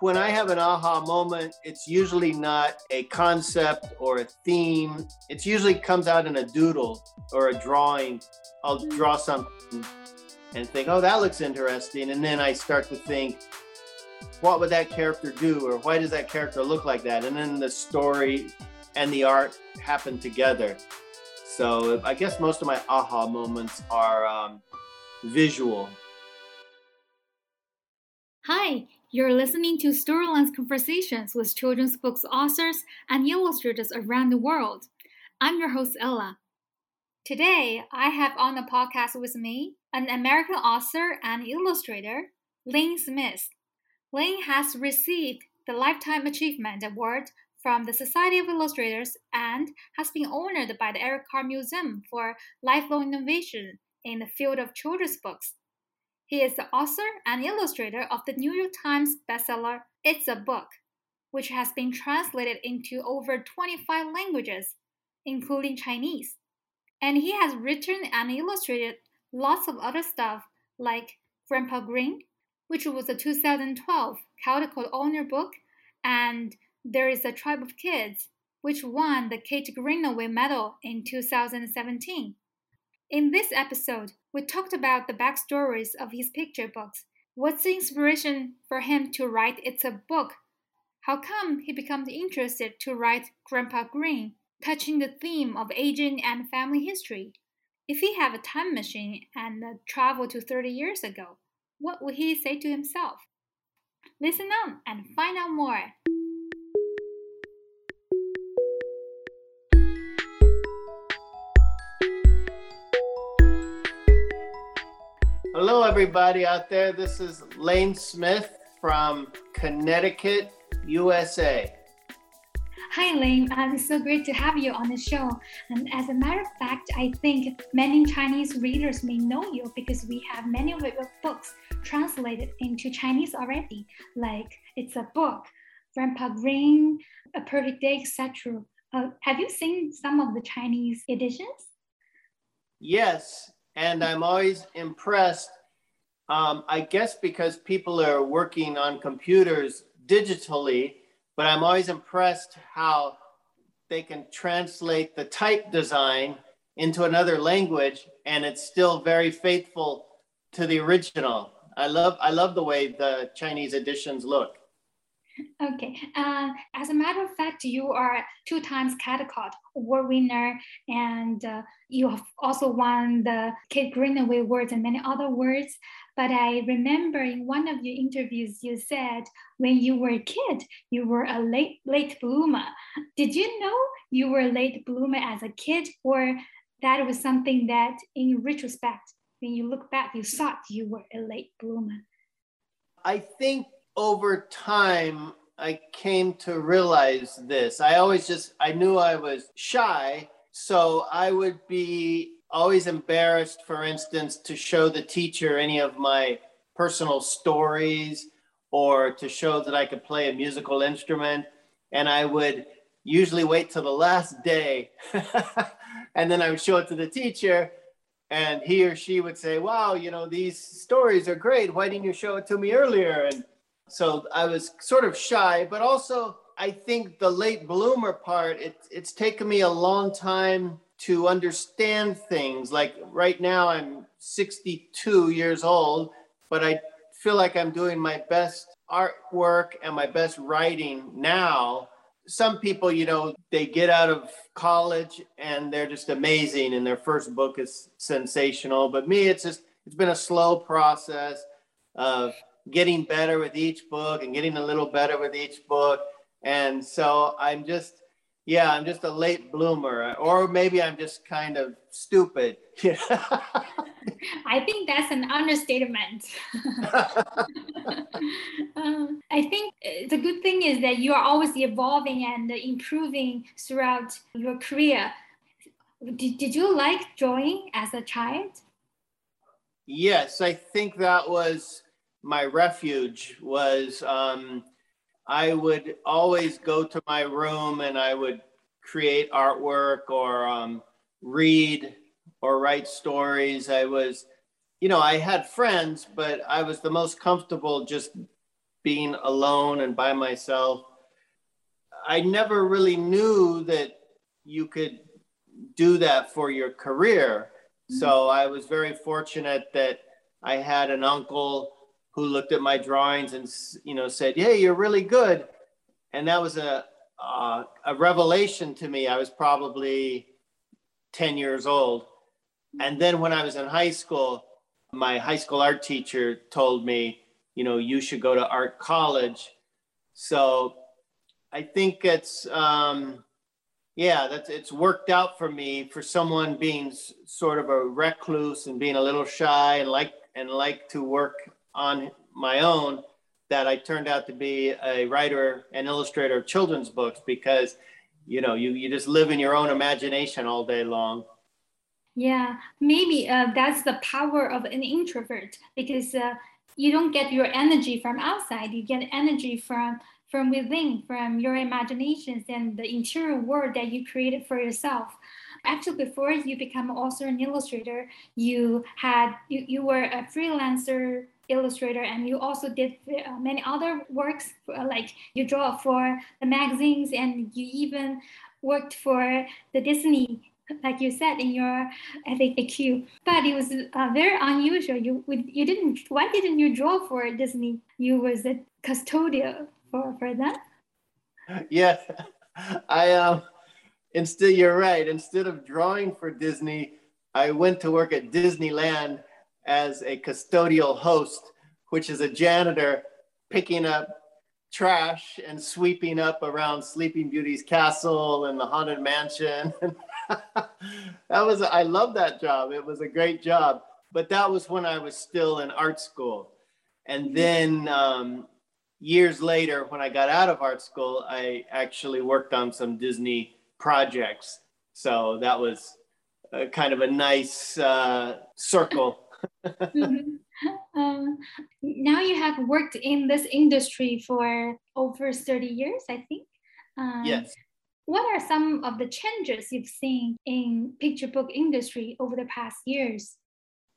when I have an aha moment, it's usually not a concept or a theme. It usually comes out in a doodle or a drawing. I'll draw something and think, oh, that looks interesting. And then I start to think, what would that character do? Or why does that character look like that? And then the story and the art happen together. So I guess most of my aha moments are um, visual. Hi, you're listening to Storylands Conversations with children's books authors and illustrators around the world. I'm your host, Ella. Today, I have on the podcast with me an American author and illustrator, Lane Smith. Lane has received the Lifetime Achievement Award from the Society of Illustrators and has been honored by the Eric Carle Museum for lifelong innovation in the field of children's books. He is the author and illustrator of the New York Times bestseller It's a Book, which has been translated into over 25 languages, including Chinese. And he has written and illustrated lots of other stuff like Grandpa Green, which was a 2012 Caldecott Honor book, and There is a Tribe of Kids, which won the Kate Greenaway Medal in 2017. In this episode, we talked about the backstories of his picture books. What's the inspiration for him to write It's a Book? How come he became interested to write Grandpa Green, touching the theme of aging and family history? If he had a time machine and traveled to 30 years ago, what would he say to himself? Listen on and find out more. Everybody out there. This is Lane Smith from Connecticut, USA. Hi, Lane. Uh, it's so great to have you on the show. And as a matter of fact, I think many Chinese readers may know you because we have many of your books translated into Chinese already, like It's a Book, Grandpa Green, A Perfect Day, etc. Uh, have you seen some of the Chinese editions? Yes, and I'm always impressed. Um, I guess because people are working on computers digitally, but I'm always impressed how they can translate the type design into another language and it's still very faithful to the original. I love I love the way the Chinese editions look. Okay. Uh, as a matter of fact, you are two times Caldecott Award winner, and uh, you have also won the Kate Greenaway Awards and many other awards. But I remember in one of your interviews, you said when you were a kid, you were a late late bloomer. Did you know you were a late bloomer as a kid, or that was something that, in retrospect, when you look back, you thought you were a late bloomer? I think over time, I came to realize this. I always just, I knew I was shy. So I would be always embarrassed, for instance, to show the teacher any of my personal stories or to show that I could play a musical instrument. And I would usually wait till the last day and then I would show it to the teacher and he or she would say, Wow, you know, these stories are great. Why didn't you show it to me earlier? And so I was sort of shy, but also I think the late bloomer part, it, it's taken me a long time to understand things. Like right now, I'm 62 years old, but I feel like I'm doing my best artwork and my best writing now. Some people, you know, they get out of college and they're just amazing, and their first book is sensational. But me, it's just, it's been a slow process of getting better with each book and getting a little better with each book. And so I'm just, yeah, I'm just a late bloomer, or maybe I'm just kind of stupid. I think that's an understatement. um, I think the good thing is that you are always evolving and improving throughout your career. Did, did you like drawing as a child? Yes, I think that was my refuge was um, I would always go to my room and I would create artwork or um, read or write stories. I was, you know, I had friends, but I was the most comfortable just being alone and by myself. I never really knew that you could do that for your career. Mm-hmm. So I was very fortunate that I had an uncle who looked at my drawings and you know said, "Hey, you're really good," and that was a uh, a revelation to me. I was probably ten years old, and then when I was in high school, my high school art teacher told me, you know, you should go to art college. So I think it's, um, yeah, that's it's worked out for me for someone being sort of a recluse and being a little shy and like and like to work on my own. That I turned out to be a writer and illustrator of children's books because, you know, you you just live in your own imagination all day long. Yeah, maybe uh, that's the power of an introvert because uh, you don't get your energy from outside. You get energy from from within, from your imaginations and the interior world that you created for yourself. Actually, before you become author and illustrator, you had you, you were a freelancer illustrator and you also did uh, many other works uh, like you draw for the magazines and you even worked for the Disney like you said in your FAQ. But it was uh, very unusual. You you didn't. Why didn't you draw for Disney? You was a custodian for for them. Yes, I um. Instead, you're right. Instead of drawing for Disney, I went to work at Disneyland as a custodial host, which is a janitor picking up trash and sweeping up around Sleeping Beauty's castle and the Haunted Mansion. that was I love that job. It was a great job. But that was when I was still in art school. And then um, years later, when I got out of art school, I actually worked on some Disney projects. So that was a, kind of a nice uh, circle. Mm-hmm. um, now you have worked in this industry for over 30 years, I think. Um, yes what are some of the changes you've seen in picture book industry over the past years?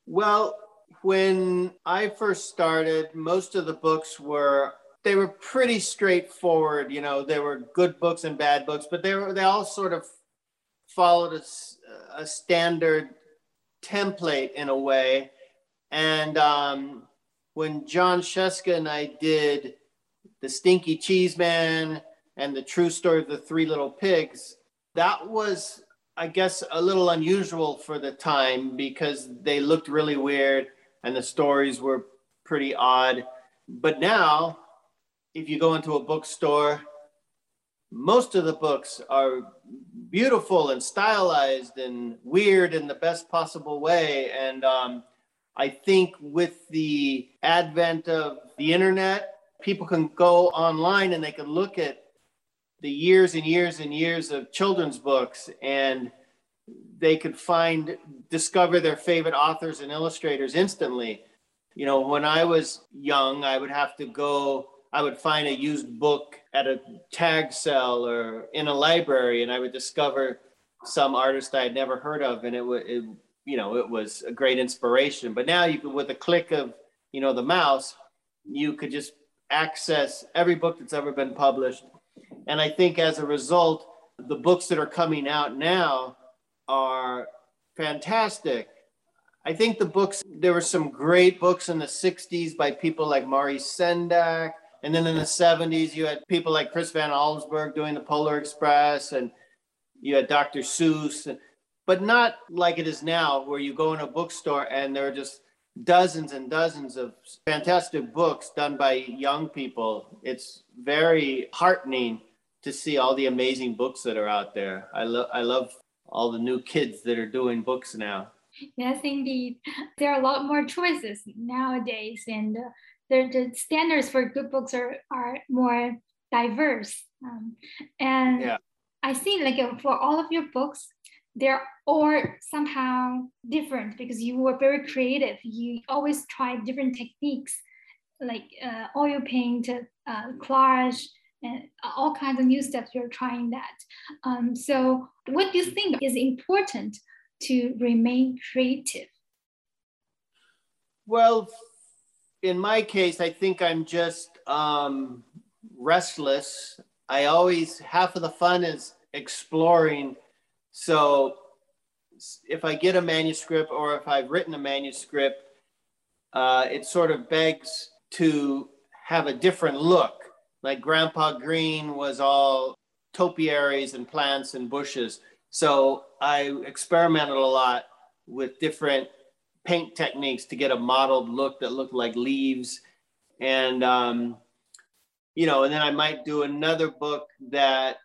Well, when I first started, most of the books were they were pretty straightforward. You know, there were good books and bad books, but they were they all sort of followed a, a standard template in a way. And um, when Jon Scieszka and I did the Stinky Cheese Man and the true story of the three little pigs, that was, I guess, a little unusual for the time because they looked really weird and the stories were pretty odd. But now, if you go into a bookstore, most of the books are beautiful and stylized and weird in the best possible way. And um, I think with the advent of the internet, people can go online and they can look at the years and years and years of children's books and they could find discover their favorite authors and illustrators instantly you know when i was young i would have to go i would find a used book at a tag sale or in a library and i would discover some artist i had never heard of and it would you know it was a great inspiration but now you could with a click of you know the mouse you could just access every book that's ever been published and I think as a result, the books that are coming out now are fantastic. I think the books, there were some great books in the 60s by people like Maurice Sendak. And then in the 70s, you had people like Chris Van Allsburg doing the Polar Express, and you had Dr. Seuss, but not like it is now, where you go in a bookstore and there are just dozens and dozens of fantastic books done by young people. It's very heartening to see all the amazing books that are out there. I love I love all the new kids that are doing books now. Yes, indeed. There are a lot more choices nowadays, and uh, the, the standards for good books are, are more diverse. Um, and yeah. I think like uh, for all of your books, they're all somehow different because you were very creative. You always try different techniques like uh, oil paint, uh, collage, and all kinds of new steps you're trying that um, so what do you think is important to remain creative well in my case, I think I'm just um, restless. I always, half of the fun is exploring. So if I get a manuscript or if I've written a manuscript, uh, it sort of begs to have a different look. Like Grandpa Green was all topiaries and plants and bushes. So I experimented a lot with different paint techniques to get a mottled look that looked like leaves. And, um, you know, and then I might do another book that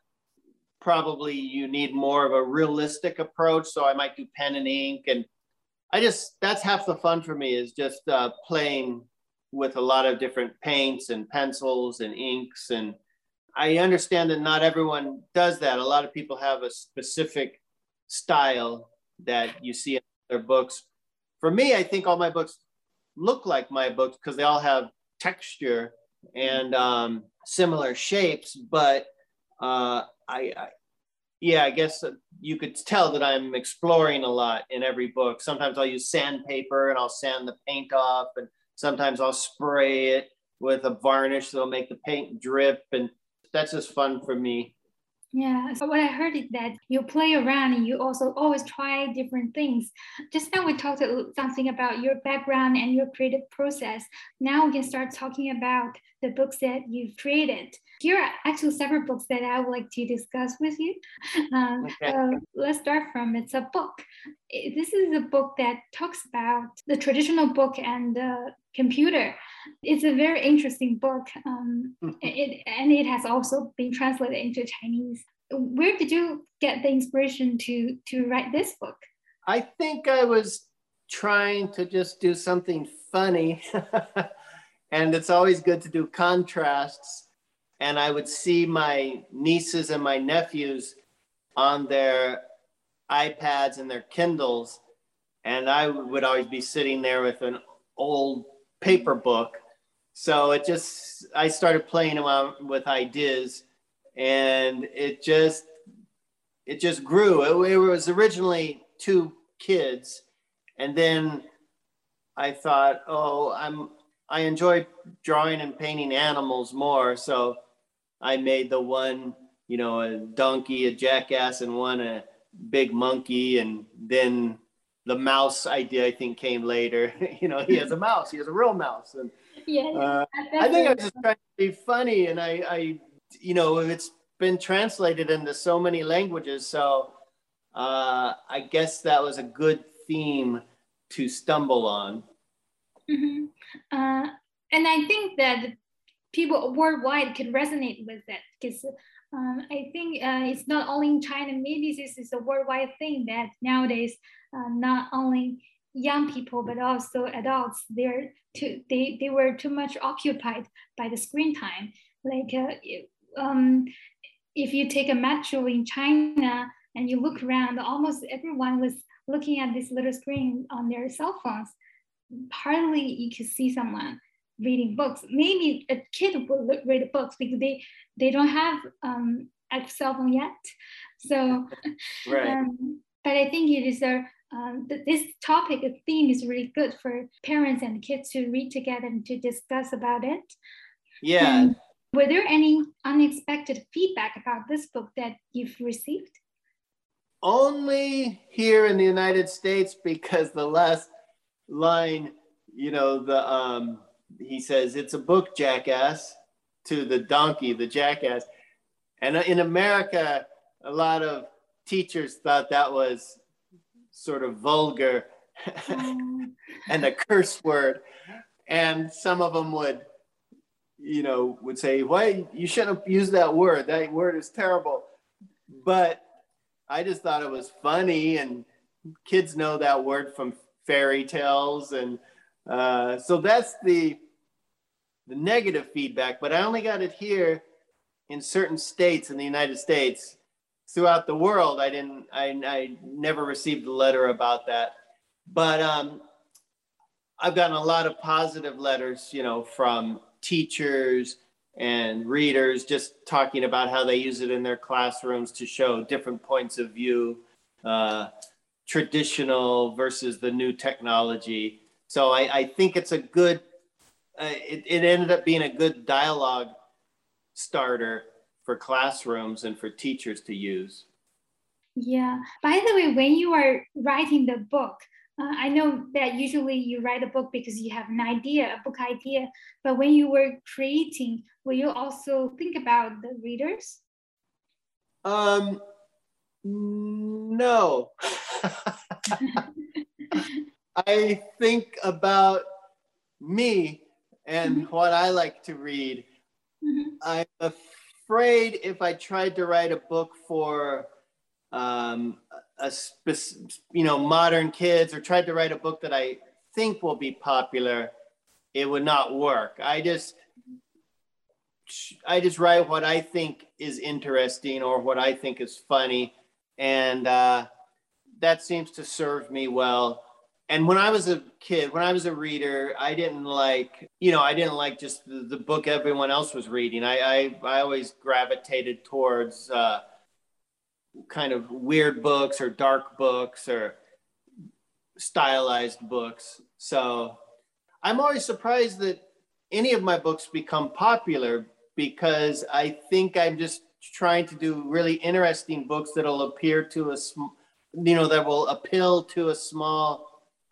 probably you need more of a realistic approach. So I might do pen and ink. And I just, that's half the fun for me is just uh, playing with a lot of different paints and pencils and inks. And I understand that not everyone does that. A lot of people have a specific style that you see in their books for me, I think all my books look like my books because they all have texture and um, similar shapes. But uh, I, I, yeah, I guess you could tell that I'm exploring a lot in every book. Sometimes I'll use sandpaper and I'll sand the paint off, and sometimes I'll spray it with a varnish that'll make the paint drip, and that's just fun for me. Yeah, so what I heard is that you play around and you also always try different things. Just now we talked something about your background and your creative process. Now we can start talking about the books that you've created. Here are actually several books that I would like to discuss with you. Um, okay. uh, let's start from it's a book. This is a book that talks about the traditional book and the computer. It's a very interesting book, um, hmm. it, and it has also been translated into Chinese. Where did you get the inspiration to to write this book? I think I was trying to just do something funny, and it's always good to do contrasts. And I would see my nieces and my nephews on their iPads and their Kindles, and I would always be sitting there with an old paper book. So it just, I started playing around with ideas and it just, it just grew. It, it was originally two kids. And then I thought, oh, I'm, I enjoy drawing and painting animals more. So I made the one, you know, a donkey, a jackass, and one a big monkey. And then the mouse idea I think came later. you know, he has a mouse. He has a real mouse, and yeah, uh, I think I was just trying to be funny, and I, I, you know, it's been translated into so many languages, so uh, I guess that was a good theme to stumble on. Mm-hmm. Uh, and I think that people worldwide can resonate with that because um, I think uh, it's not only in China, maybe this is a worldwide thing that nowadays uh, not only young people but also adults they're too, they, they were too much occupied by the screen time. Like uh, um, if you take a metro in china and you look around almost everyone was looking at this little screen on their cell phones. Hardly you could see someone reading books maybe a kid will read books because they they don't have um, a cell phone yet so right. um, but i think it is a um, this topic, the theme is really good for parents and kids to read together and to discuss about it. Yeah. Um, were there any unexpected feedback about this book that you've received? Only here in the United States, because the last line, you know, the um, he says it's a book, jackass, to the donkey, the jackass, and in America, a lot of teachers thought that was sort of vulgar and a curse word. And some of them would, you know, would say, why you shouldn't use that word. That word is terrible. But I just thought it was funny and kids know that word from fairy tales. And uh, so that's the, the negative feedback, but I only got it here in certain states in the United States throughout the world, I didn't, I, I never received a letter about that. But um, I've gotten a lot of positive letters, you know, from teachers and readers just talking about how they use it in their classrooms to show different points of view, uh, traditional versus the new technology. So I, I think it's a good uh, it, it ended up being a good dialogue starter for classrooms and for teachers to use. Yeah. By the way, when you are writing the book, uh, I know that usually you write a book because you have an idea, a book idea. But when you were creating, will you also think about the readers? Um, no. I think about me and mm-hmm. what I like to read. Mm-hmm. I'm afraid if I tried to write a book for um, a spec- you know modern kids or tried to write a book that I think will be popular, it would not work. I just I just write what I think is interesting or what I think is funny, and uh, that seems to serve me well and when I was a kid, when I was a reader, I didn't like, you know, I didn't like just the, the book everyone else was reading. I, I, I always gravitated towards uh, kind of weird books or dark books or stylized books. So I'm always surprised that any of my books become popular because I think I'm just trying to do really interesting books that'll appear to a, you know, that will appeal to a small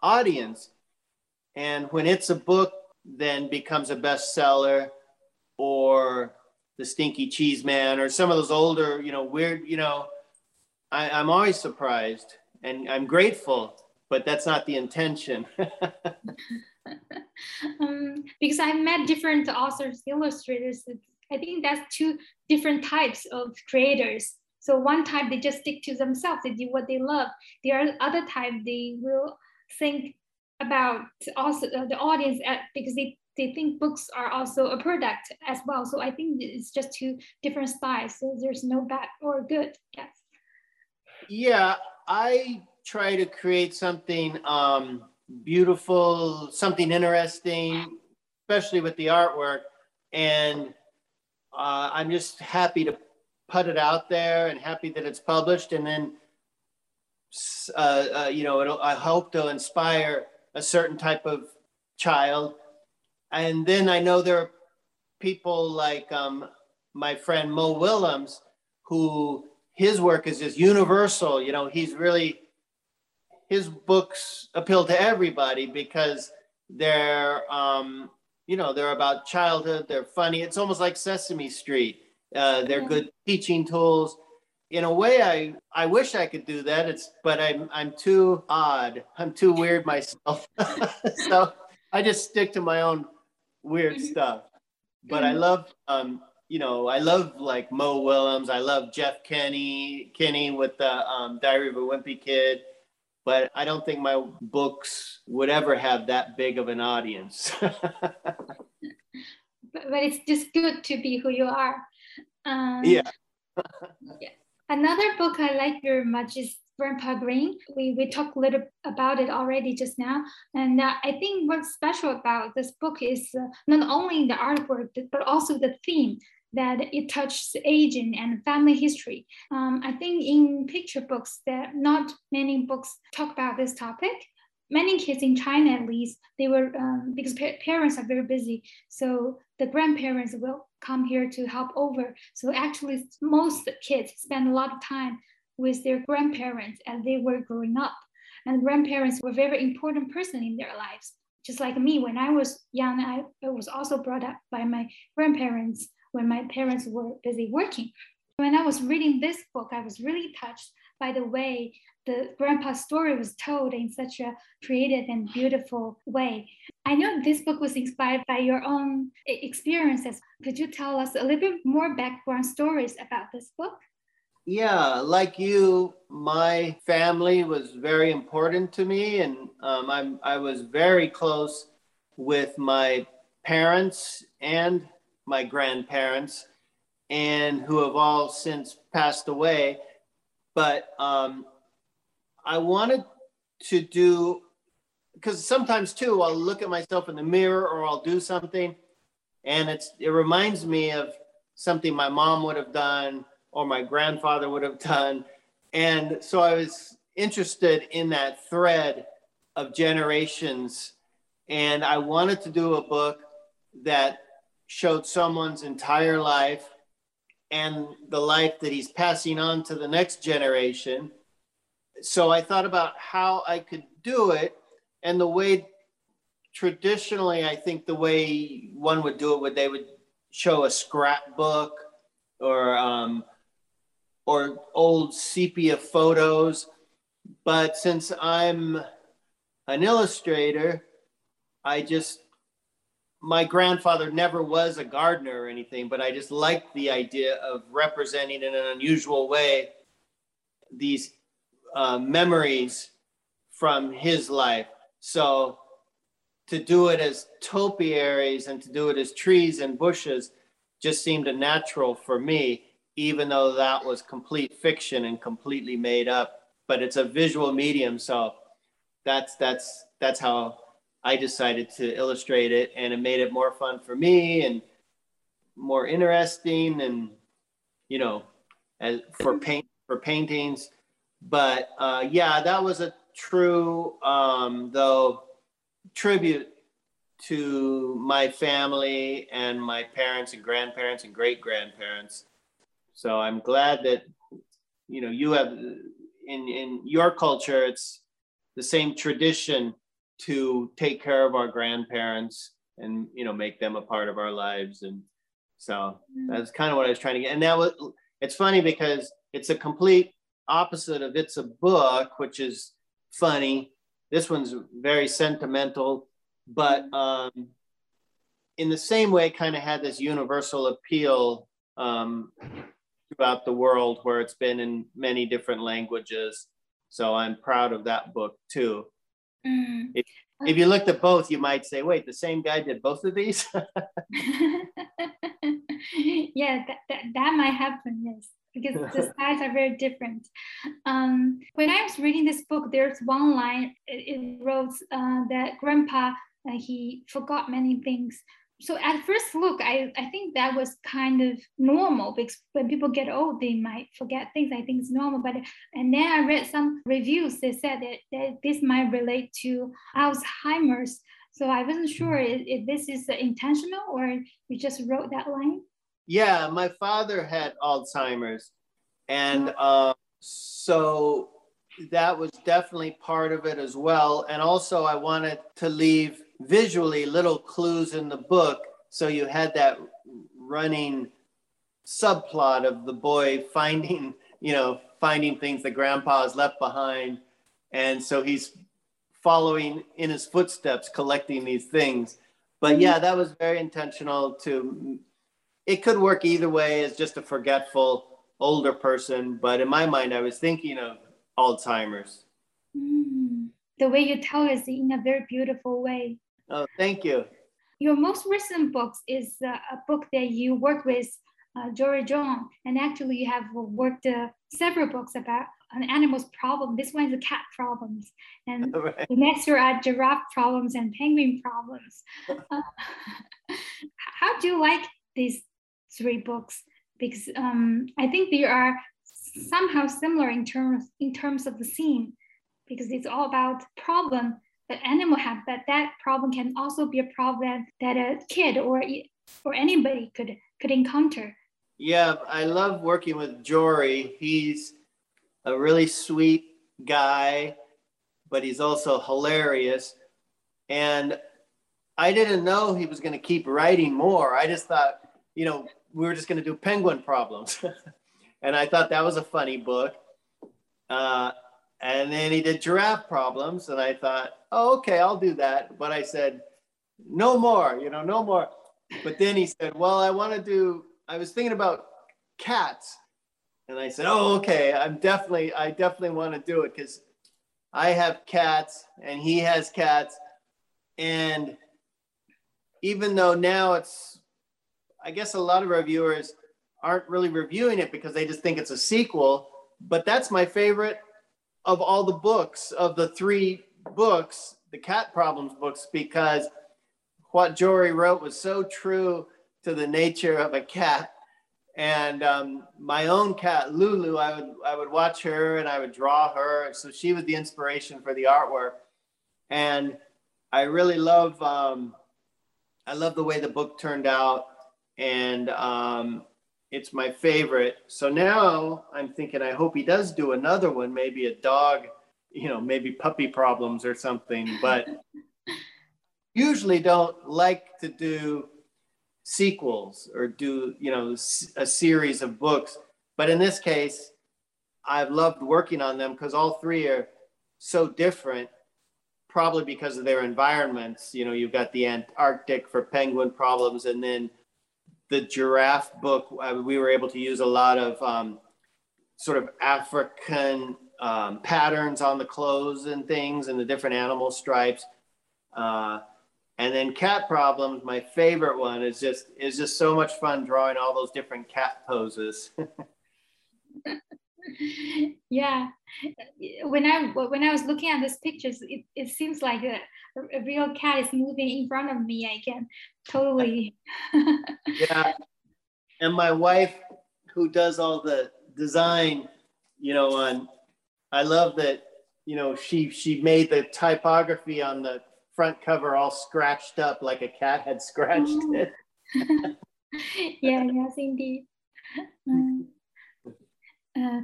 audience. And when it's a book, then becomes a bestseller, or the Stinky Cheese Man, or some of those older, you know, weird, you know, I, I'm always surprised and I'm grateful, but that's not the intention. um, because I've met different authors, illustrators. I think that's two different types of creators. So one type they just stick to themselves, they do what they love. The other type they will think about also uh, the audience at, because they, they think books are also a product as well. So I think it's just two different styles. So there's no bad or good. Yes. Yeah, I try to create something um, beautiful, something interesting, especially with the artwork. And uh, I'm just happy to put it out there and happy that it's published. And then uh, uh, you know, I hope to inspire a certain type of child. And then I know there are people like um, my friend Mo Willems, who his work is just universal. You know, he's really, his books appeal to everybody because they're, um, you know, they're about childhood, they're funny. It's almost like Sesame Street. Uh, they're good teaching tools in a way I I wish I could do that. It's but I'm I'm too odd. I'm too weird myself. so I just stick to my own weird mm-hmm. stuff. But I mm-hmm. love um you know, I love like Mo Willems. I love Jeff Kinney, Kinney with the um, Diary of a Wimpy Kid. But I don't think my books would ever have that big of an audience. but, but it's just good to be who you are. Um, yeah. yeah. Another book I like very much is Grandpa Green. We, we talked a little about it already just now. And uh, I think what's special about this book is uh, not only the artwork, but also the theme that it touches aging and family history. Um, I think in picture books that not many books talk about this topic. Many kids in China, at least, they were um, because pa- parents are very busy, so the grandparents will come here to help over. So actually, most kids spend a lot of time with their grandparents as they were growing up. And grandparents were very important person in their lives. Just like me, when I was young, I was also brought up by my grandparents when my parents were busy working. When I was reading this book, I was really touched by the way the grandpa's story was told in such a creative and beautiful way. I know this book was inspired by your own experiences. Could you tell us a little bit more background stories about this book? Yeah, like you, my family was very important to me, and um, I'm, I was very close with my parents and my grandparents, and who have all since passed away. But um, I wanted to do because sometimes too I'll look at myself in the mirror or I'll do something and it's it reminds me of something my mom would have done or my grandfather would have done and so I was interested in that thread of generations and I wanted to do a book that showed someone's entire life and the life that he's passing on to the next generation. So I thought about how I could do it and the way traditionally I think the way one would do it would they would show a scrapbook or um, or old sepia photos. But since I'm an illustrator, I just my grandfather never was a gardener or anything, but I just liked the idea of representing in an unusual way these uh, memories from his life. So to do it as topiaries and to do it as trees and bushes just seemed a natural for me, even though that was complete fiction and completely made up. But it's a visual medium, so that's that's that's how I decided to illustrate it, and it made it more fun for me and more interesting, and you know, as for paint for paintings. But uh, yeah, that was a true um, though tribute to my family and my parents and grandparents and great grandparents. So I'm glad that you know you have in in your culture it's the same tradition to take care of our grandparents and you know make them a part of our lives. And so that's kind of what i was trying to get. And that was it's funny because it's a complete opposite of it's a book which is funny this one's very sentimental but um, in the same way kind of had this universal appeal um, throughout the world where it's been in many different languages so i'm proud of that book too Mm. If, if you looked at both, you might say, wait, the same guy did both of these? yeah, that, that, that might happen, yes, because the styles are very different. Um, when I was reading this book, there's one line, it, it wrote uh, that grandpa, uh, he forgot many things so at first look, I, I think that was kind of normal because when people get old, they might forget things. I think it's normal. But and then I read some reviews that said that, that this might relate to Alzheimer's. So I wasn't sure if, if this is intentional or you just wrote that line. Yeah, my father had Alzheimer's, and uh, so that was definitely part of it as well. And also, I wanted to leave visually little clues in the book. So you had that running subplot of the boy finding, you know, finding things that grandpa has left behind. And so he's following in his footsteps, collecting these things. But yeah, that was very intentional to, it could work either way as just a forgetful older person. But in my mind, I was thinking of Alzheimer's. Mm. The way you tell is in a very beautiful way. Oh, thank you. Your most recent book is uh, a book that you work with uh, Jory John, and actually you have worked uh, several books about an animal's problem. This one is a cat problems, and right. the next year are at giraffe problems and penguin problems. Uh, how do you like these three books? Because um, I think they are somehow similar in terms in terms of the theme, because it's all about problem that animal have, but that problem can also be a problem that a kid or or anybody could could encounter. Yeah, I love working with Jory. He's a really sweet guy, but he's also hilarious. And I didn't know he was going to keep writing more. I just thought, you know, we were just going to do penguin problems. and I thought that was a funny book. Uh, and then he did giraffe problems. And I thought, oh, okay, I'll do that. But I said, no more, you know, no more. But then he said, well, I want to do, I was thinking about cats. And I said, oh, okay, I'm definitely, I definitely want to do it because I have cats and he has cats. And even though now it's, I guess a lot of reviewers aren't really reviewing it because they just think it's a sequel, but that's my favorite of all the books of the three books, the cat problems books, because what Jory wrote was so true to the nature of a cat. And um, my own cat, Lulu, I would I would watch her and I would draw her. So she was the inspiration for the artwork. And I really love um, I love the way the book turned out, and um, it's my favorite. So now I'm thinking, I hope he does do another one, maybe a dog, you know, maybe puppy problems or something. But usually don't like to do sequels or do, you know, a series of books. But in this case, I've loved working on them because all three are so different probably because of their environments. You know, you've got the Antarctic for penguin problems, and then the giraffe book. Uh, we were able to use a lot of um, sort of African um, patterns on the clothes and things, and the different animal stripes. Uh, and then cat problems. My favorite one is just is just so much fun drawing all those different cat poses. yeah. When i when i was looking at these pictures it, it seems like a, a real cat is moving in front of me. I can totally yeah. And my wife who does all the design you know on i love that you know she she made the typography on the front cover all scratched up like a cat had scratched oh. it. Yeah yes indeed. Um, uh,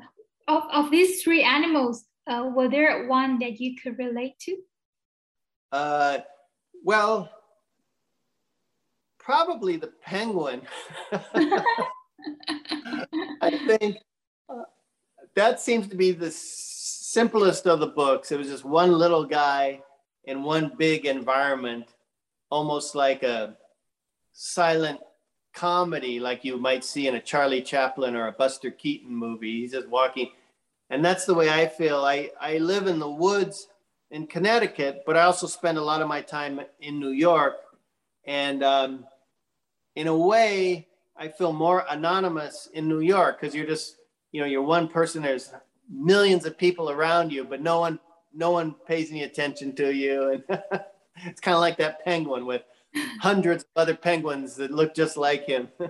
of, of these three animals, uh, were there one that you could relate to? Uh, well, probably the penguin. I think uh, that seems to be the simplest of the books. It was just one little guy in one big environment, almost like a silent comedy like you might see in a Charlie Chaplin or a Buster Keaton movie. He's just walking. And that's the way I feel. I, I live in the woods in Connecticut, but I also spend a lot of my time in New York. And um, in a way, I feel more anonymous in New York because you're just, you know, you're one person. There's millions of people around you, but no one, no one pays any attention to you. And it's kind of like that penguin with hundreds of other penguins that look just like him.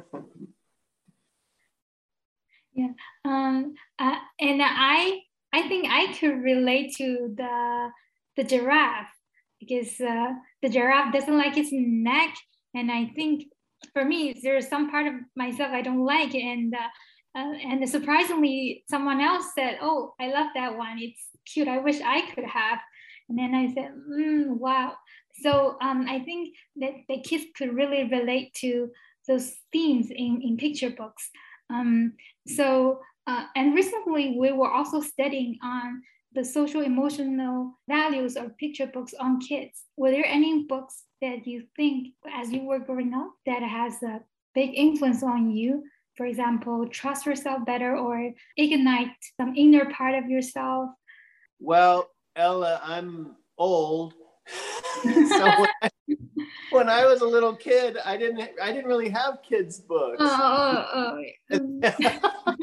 yeah, um, uh, and I I think I could relate to the the giraffe because uh, the giraffe doesn't like its neck, and I think for me there's some part of myself I don't like, and uh, uh, and surprisingly someone else said, "Oh, I love that one. It's cute. I wish I could have." And then I said, mm, "Wow." So um, I think that the kids could really relate to those themes in, in picture books. Um, so, uh, and recently we were also studying on the social emotional values of picture books on kids. Were there any books that you think as you were growing up that has a big influence on you? For example, trust yourself better or ignite some inner part of yourself? Well, Ella, I'm old so when I, when I, was a little kid, I didn't I didn't really have kids books. Oh, oh, oh.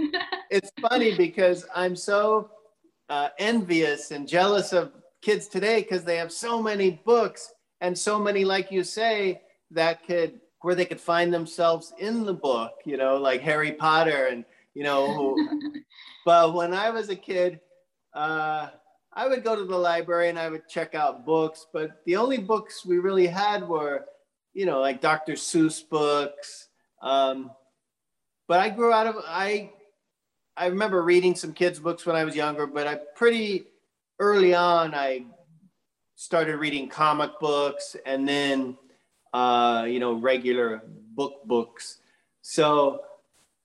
it's funny because I'm so uh, envious and jealous of kids today because they have so many books and so many, like you say, that could where they could find themselves in the book. You know, like Harry Potter and you know. but when I was a kid. Uh, I would go to the library and I would check out books, but the only books we really had were, you know, like Dr. Seuss books. Um, but I grew out of I I remember reading some kids' books when I was younger, but I pretty early on I started reading comic books and then uh, you know regular book books. So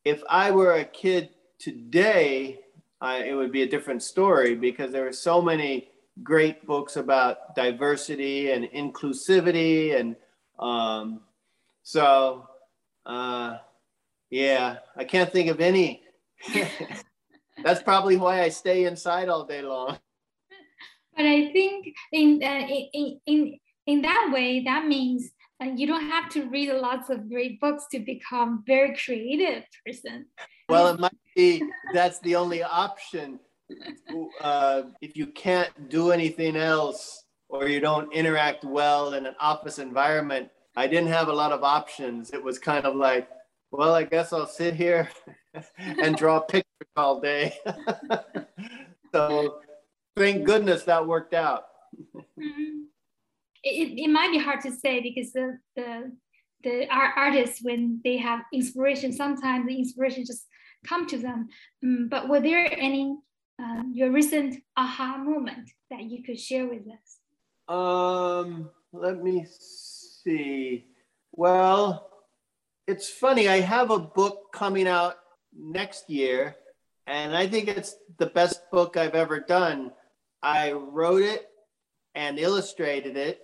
if I were a kid today, uh, it would be a different story because there are so many great books about diversity and inclusivity and um, so uh, yeah i can't think of any. That's probably why i stay inside all day long. But i think in uh, in, in in that way that means you don't have to read lots of great books to become very creative person well it might be that's the only option. Uh, if you can't do anything else or you don't interact well in an office environment, I didn't have a lot of options. It was kind of like, well, I guess I'll sit here and draw pictures all day. so thank goodness that worked out. Mm-hmm. It, it might be hard to say because the, the the art artists when they have inspiration. Sometimes the inspiration just come to them. Um, but were there any uh, your recent aha moment that you could share with us? Um, let me see. Well, it's funny. I have a book coming out next year, and I think it's the best book I've ever done. I wrote it and illustrated it,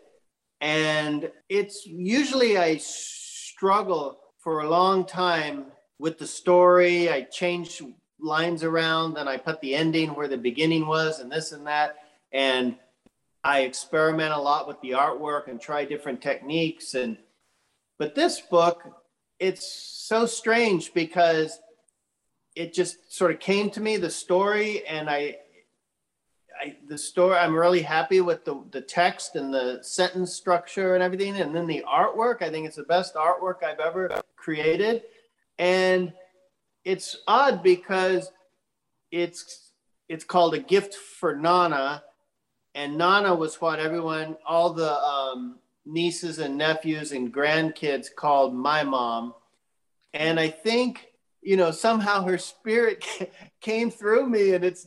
and it's usually I struggle for a long time with the story. I change lines around, and I put the ending where the beginning was, and this and that. And I experiment a lot with the artwork and try different techniques. And but this book, it's so strange because it just sort of came to me the story, and I, I the story. I'm really happy with the the text and the sentence structure and everything, and then the artwork. I think it's the best artwork I've ever created, and it's odd because it's it's called a gift for Nana and Nana was what everyone, all the um, nieces and nephews and grandkids called my mom. And I think, you know, somehow her spirit came through me and it's,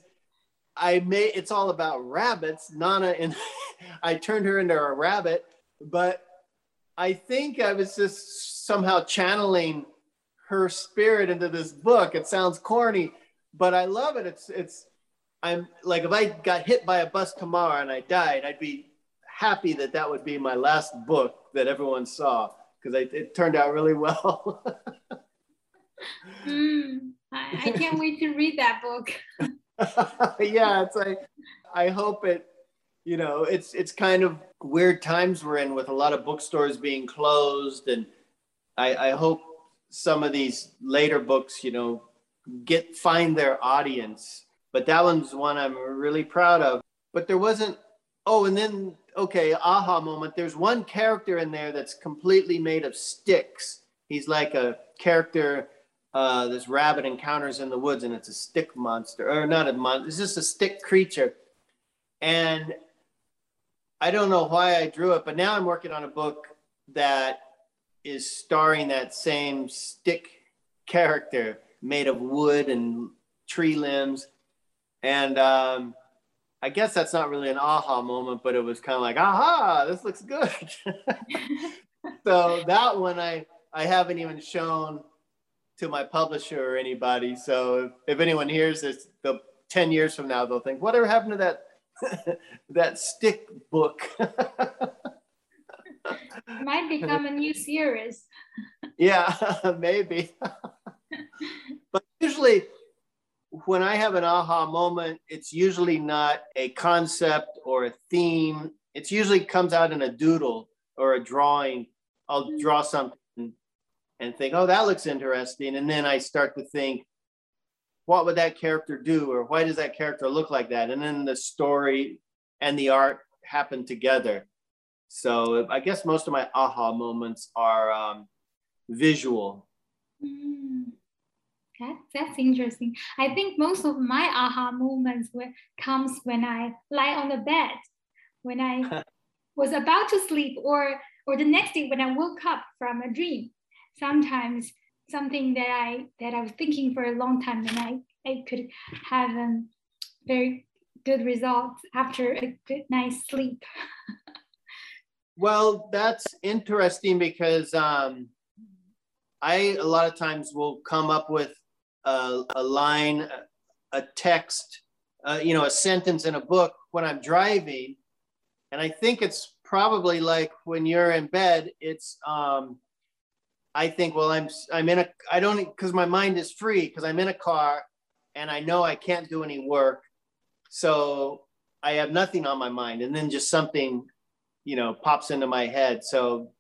I made, it's all about rabbits. Nana and I turned her into a rabbit, but I think I was just somehow channeling her spirit into this book. It sounds corny, but I love it. It's, it's, I'm like, if I got hit by a bus tomorrow and I died, I'd be happy that that would be my last book that everyone saw because it turned out really well. mm, I, I can't wait to read that book. yeah, it's like I hope it. You know, it's it's kind of weird times we're in with a lot of bookstores being closed, and I, I hope some of these later books, you know, get find their audience but that one's one I'm really proud of. But there wasn't, oh, and then, okay, aha moment. There's one character in there that's completely made of sticks. He's like a character uh, this rabbit encounters in the woods, and it's a stick monster, or not a monster, it's just a stick creature. And I don't know why I drew it, but now I'm working on a book that is starring that same stick character made of wood and tree limbs. And um, I guess that's not really an aha moment, but it was kind of like, aha, this looks good. so that one I, I haven't even shown to my publisher or anybody. So if, if anyone hears this, the 10 years from now, they'll think, whatever happened to that, that stick book? Might become a new series. yeah, maybe. but usually when I have an aha moment, it's usually not a concept or a theme. It's usually comes out in a doodle or a drawing. I'll mm-hmm. draw something and think, oh, that looks interesting. And then I start to think, what would that character do? Or why does that character look like that? And then the story and the art happen together. So I guess most of my aha moments are um, visual. Mm. That, that's interesting. I think most of my aha moments were, comes when I lie on the bed, when I was about to sleep, or or the next day when I woke up from a dream. Sometimes something that I that I was thinking for a long time, and I I could have a um, very good results after a good night's sleep. well, that's interesting because um, I a lot of times will come up with a, a line, a text, uh, you know, a sentence in a book when I'm driving. And I think it's probably like when you're in bed, it's, um, I think, well, I'm, I'm in a, I don't, because my mind is free because I'm in a car and I know I can't do any work. So I have nothing on my mind. And then just something, you know, pops into my head. So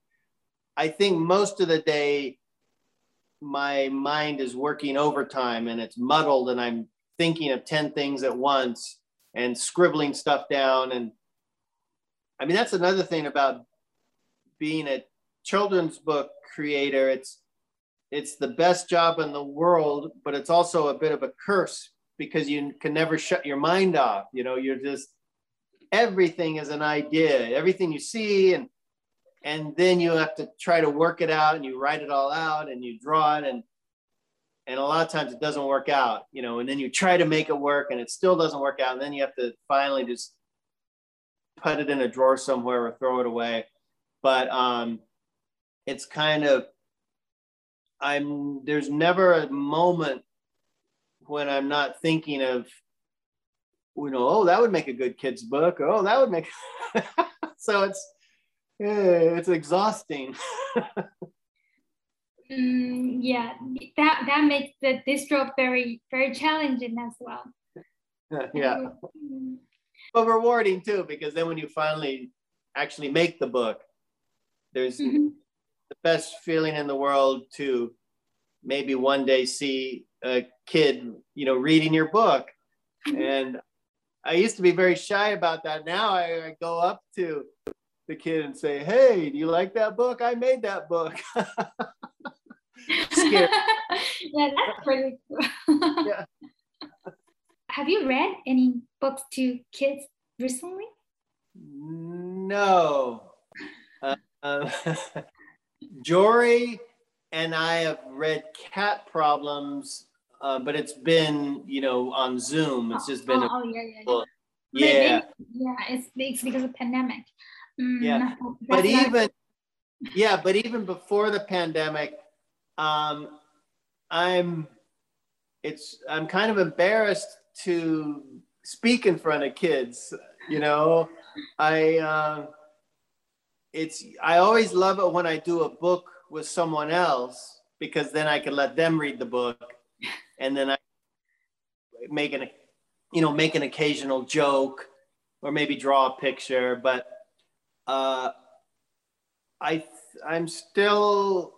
I think most of the day, my mind is working overtime and it's muddled and I'm thinking of 10 things at once and scribbling stuff down. And I mean, that's another thing about being a children's book creator. It's, it's the best job in the world, but it's also a bit of a curse because you can never shut your mind off. You know, you're just, everything is an idea, everything you see and and then you have to try to work it out and you write it all out and you draw it and and a lot of times it doesn't work out you know and then you try to make it work and it still doesn't work out and then you have to finally just put it in a drawer somewhere or throw it away. But um it's kind of i'm there's never a moment when i'm not thinking of you know oh that would make a good kids book oh that would make so it's it's exhausting. mm, yeah, that that makes the this job very very challenging as well. yeah, but rewarding too because then when you finally actually make the book, there's mm-hmm. the best feeling in the world to maybe one day see a kid, you know, reading your book. Mm-hmm. And I used to be very shy about that. Now I, I go up to the kid and say, "Hey, do you like that book? I made that book." yeah, that's pretty cool. yeah. Have you read any books to kids recently? No. Uh, uh, Jory and I have read Cat Problems, uh, but it's been, you know, on Zoom. It's just been. Oh, a, oh yeah, yeah, yeah. Yeah. yeah, it's, it's because of pandemic. Mm, yeah, but even yeah, but even before the pandemic, um, I'm it's I'm kind of embarrassed to speak in front of kids. You know, I uh, it's I always love it when I do a book with someone else because then I can let them read the book, and then I make an you know make an occasional joke or maybe draw a picture, but uh, I I'm still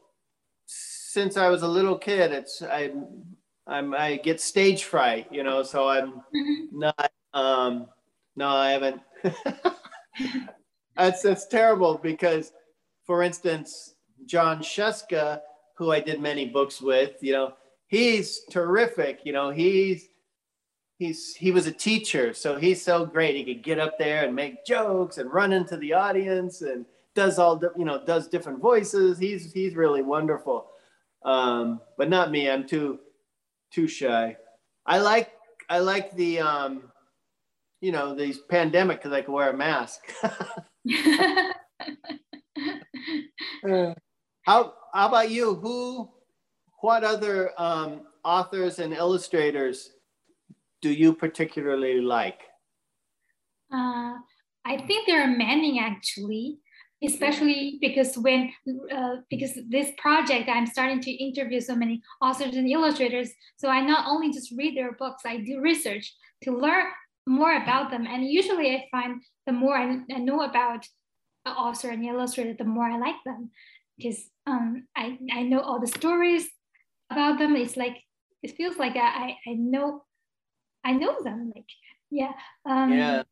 since I was a little kid. It's I I'm I get stage fright, you know. So I'm mm-hmm. not. Um, no, I haven't. that's that's terrible because, for instance, Jon Scieszka, who I did many books with, you know, he's terrific. You know, he's he's he was a teacher, so he's so great. He could get up there and make jokes and run into the audience and does all you know does different voices. He's he's really wonderful. Um, but not me. I'm too too shy. I like I like the um, you know these pandemic because I can wear a mask. uh, how how about you? Who what other um, authors and illustrators do you particularly like? Uh, I think there are many actually, especially because when uh, because this project I'm starting to interview so many authors and illustrators. So I not only just read their books, I do research to learn more about them. And usually I find the more I, I know about an author and illustrator, the more I like them because um, I, I know all the stories about them. It's like it feels like I, I know I know them. Like, yeah. Um, yeah.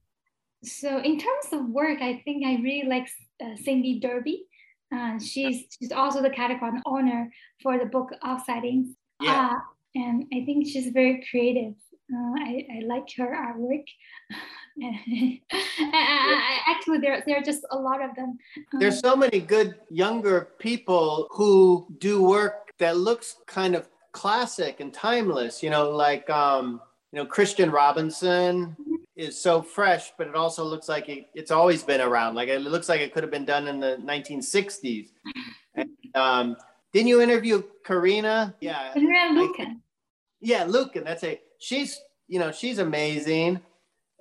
So in terms of work, I think I really like uh, Cindy Derby. Uh, she's she's also the Caldecott honor for the book Outside In. Yeah. Uh, and I think she's very creative. Uh, I, I like her artwork. Actually, there, there are just a lot of them. Um, There's so many good younger people who do work that looks kind of classic and timeless. You know, like um, you know, Christian Robinson is so fresh, but it also looks like it, it's always been around. Like it looks like it could have been done in the 1960s. And, um, didn't you interview Corinna? Yeah. Corinna Luyken. Yeah, Luyken. That's a she's you know she's amazing.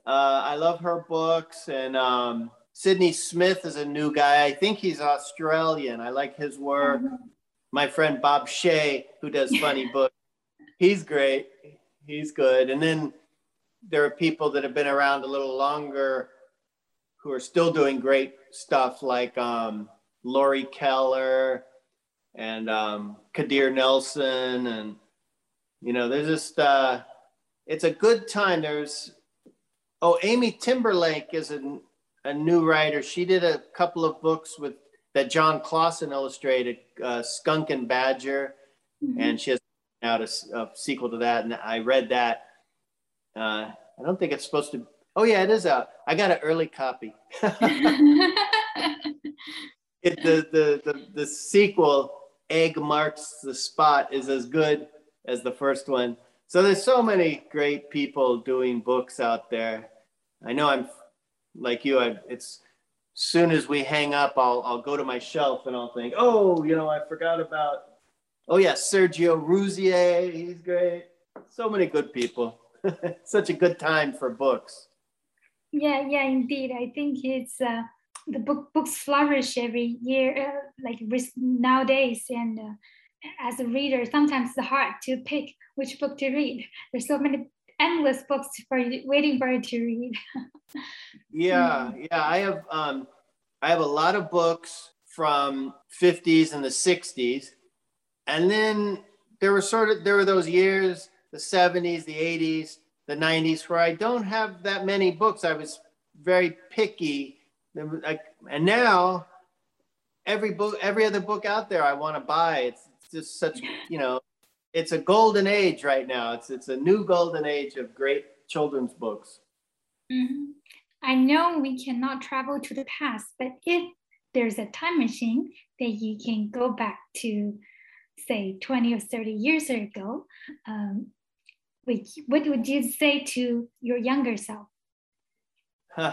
Uh, I love her books and um, Sydney Smith is a new guy. I think he's Australian. I like his work. Mm-hmm. My friend Bob Shea, who does funny books, he's great he's good. And then there are people that have been around a little longer who are still doing great stuff, like um, Laurie Keller and um, Kadir Nelson, and you know, there's just uh, it's a good time. There's oh, Amy Timberlake is a, a new writer. She did a couple of books with that Jon Klassen illustrated, uh, Skunk and Badger, mm-hmm. and she has out a, a, sequel to that, and I read that. Uh, I don't think it's supposed to. Oh yeah, it is out. I got an early copy. it, the, the, the, the sequel, Egg Marks the Spot, is as good as the first one. So there's so many great people doing books out there. I know I'm like you. I, it's soon as we hang up, I'll I'll go to my shelf and I'll think, oh, you know, I forgot about. Oh yeah, Sergio Ruzzier, he's great. So many good people. Such a good time for books. Yeah, yeah, indeed. I think it's uh, the book books flourish every year, uh, like nowadays, and uh, as a reader, sometimes it's hard to pick which book to read. There's so many endless books for you, waiting for you to read. yeah, yeah. I have um, I have a lot of books from 50s and the 60s, and then there were sort of there were those years, the 70s, the 80s, the 90s, where I don't have that many books. I was very picky, and now every book, every other book out there, I want to buy. It's, it's just such you know it's a golden age right now. It's it's a new golden age of great children's books. Mm-hmm. I know we cannot travel to the past, but if there's a time machine that you can go back to, say 20 or 30 years ago, um, what would you say to your younger self? um,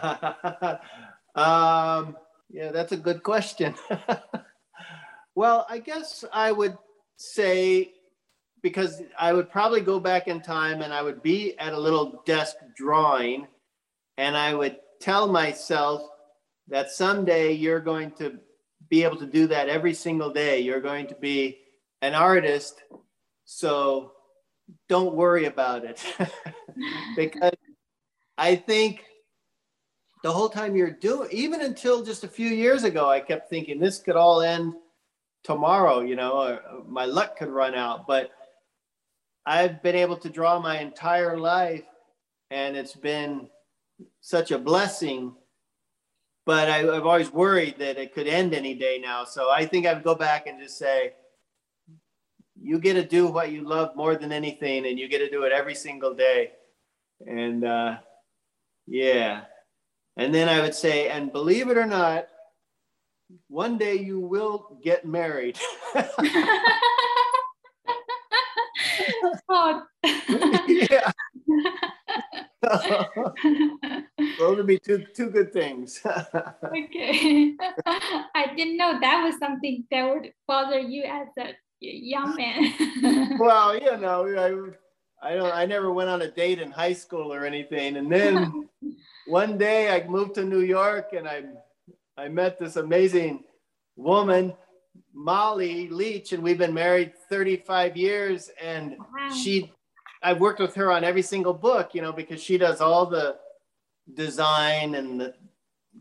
yeah, that's a good question. well, I guess I would say because I would probably go back in time and I would be at a little desk drawing and I would tell myself that someday you're going to be able to do that every single day. You're going to be an artist. So don't worry about it. because I think the whole time you're doing, even until just a few years ago, I kept thinking this could all end tomorrow, you know, or uh, my luck could run out. But I've been able to draw my entire life, and it's been such a blessing. But I, have always worried that it could end any day now. So I think I'd go back and just say, you get to do what you love more than anything, and you get to do it every single day. And uh, yeah. And then I would say, and believe it or not, one day you will get married. oh. yeah. Those would be two two good things. okay. I didn't know that was something that would bother you as a young man. well, you know, I, I don't I never went on a date in high school or anything. And then one day I moved to New York and I I met this amazing woman Molly Leach, and we've been married 35 years. And wow. she, I've worked with her on every single book, you know, because she does all the design and the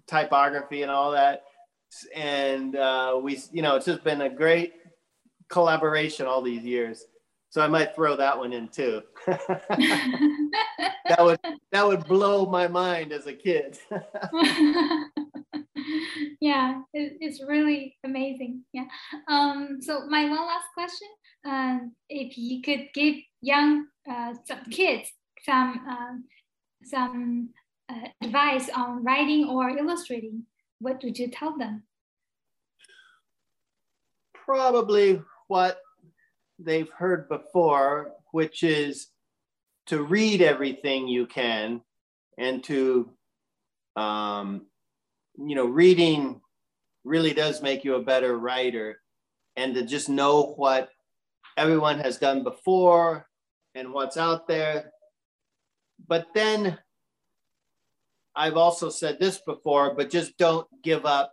typography and all that. And uh, we, you know, it's just been a great collaboration all these years. So I might throw that one in too. that would that would blow my mind as a kid. yeah, it, it's really amazing. Yeah. Um, so my one last question: uh, if you could give young uh, some kids some uh, some uh, advice on writing or illustrating, what would you tell them? Probably what they've heard before, which is to read everything you can and to um, you know, reading really does make you a better writer and to just know what everyone has done before and what's out there. But then I've also said this before, but just don't give up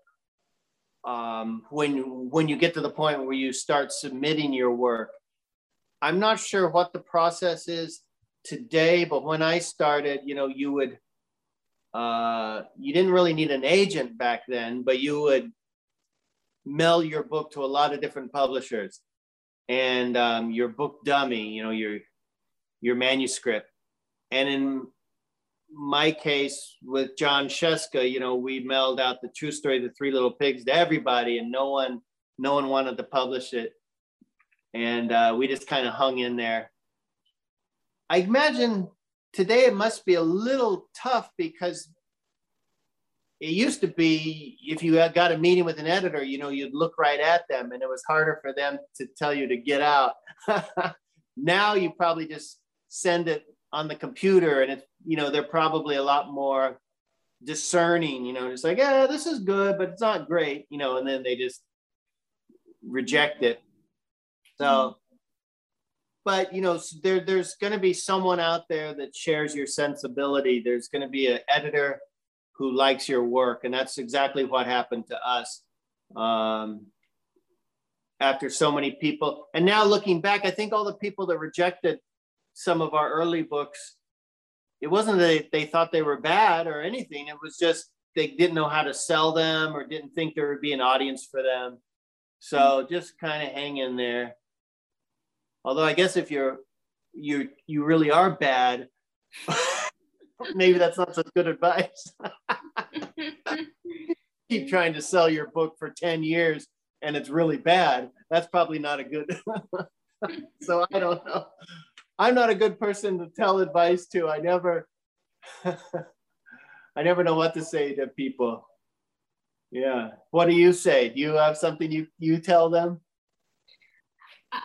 um, when when you get to the point where you start submitting your work. I'm not sure what the process is today, but when I started, you know, you would uh, you didn't really need an agent back then, but you would mail your book to a lot of different publishers and um, your book dummy, you know, your your manuscript. And in my case with Jon Scieszka, you know, we mailed out the true story, of the Three Little Pigs, to everybody, and no one no one wanted to publish it, and uh, we just kind of hung in there. I imagine today it must be a little tough because it used to be if you got a meeting with an editor, you know, you'd look right at them and it was harder for them to tell you to get out. now you probably just send it on the computer and it's, you know, they're probably a lot more discerning, you know, just like, yeah, this is good, but it's not great, you know, and then they just reject it. So, but you know, there, there's going to be someone out there that shares your sensibility. There's going to be an editor who likes your work, and that's exactly what happened to us. Um, after so many people, and now looking back, I think all the people that rejected some of our early books it wasn't that they thought they were bad or anything. It was just they didn't know how to sell them or didn't think there would be an audience for them. So just kind of hang in there. Although I guess if you're you you really are bad, maybe that's not such good advice. Keep trying to sell your book for 10 years and it's really bad. That's probably not a good. so I don't know. I'm not a good person to tell advice to. I never, I never know what to say to people. Yeah. What do you say? Do you have something you you tell them?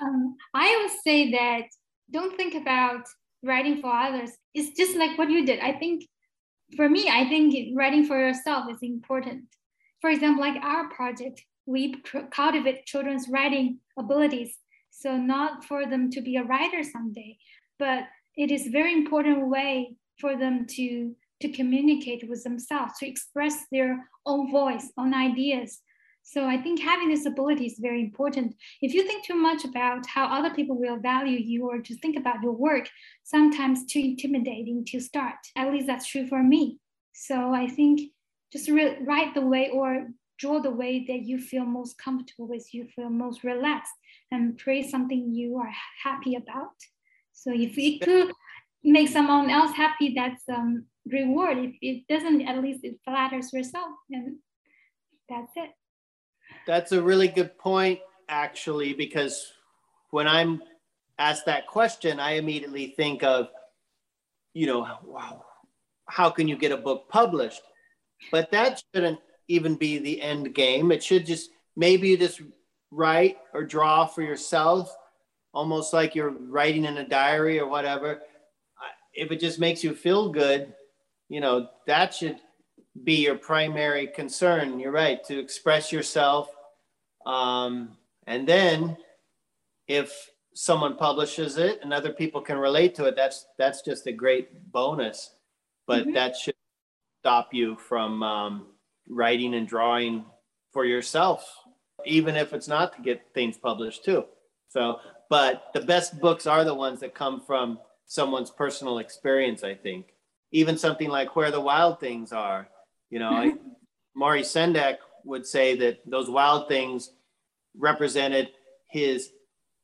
Um, I would say that don't think about writing for others. It's just like what you did. I think for me, I think writing for yourself is important. For example, like our project, we cultivate children's writing abilities so not for them to be a writer someday, but it is very important way for them to to communicate with themselves, to express their own voice, own ideas. So I think having this ability is very important. If you think too much about how other people will value you or to think about your work, sometimes too intimidating to start. At least that's true for me. So I think just re- write the way or draw the way that you feel most comfortable with, you feel most relaxed and praise something you are happy about. So if it could make someone else happy, that's um, reward. If it doesn't, at least it flatters yourself, and that's it. That's a really good point, actually, because when I'm asked that question, I immediately think of, you know, wow, how can you get a book published? But that shouldn't even be the end game. It should just maybe you just write or draw for yourself, almost like you're writing in a diary or whatever, if it just makes you feel good, you know, that should be your primary concern. You're right, to express yourself. Um, and then if someone publishes it and other people can relate to it, that's that's just a great bonus. But mm-hmm. that should stop you from um, writing and drawing for yourself even if it's not to get things published too. So, but the best books are the ones that come from someone's personal experience, I think. Even something like Where the Wild Things Are, you know, I, Maurice Sendak would say that those wild things represented his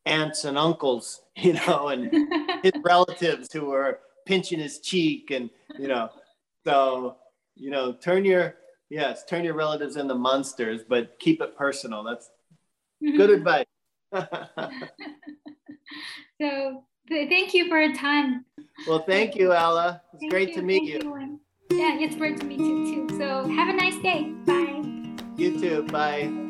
aunts and uncles, you know, and his relatives who were pinching his cheek and, you know, so, you know, turn your Yes, turn your relatives into monsters, but keep it personal. That's good mm-hmm. advice. so thank you for your time. Well, thank you, Ella. It's thank great you, to meet you. you. Yeah, it's great to meet you too. So have a nice day. Bye. You too. Bye.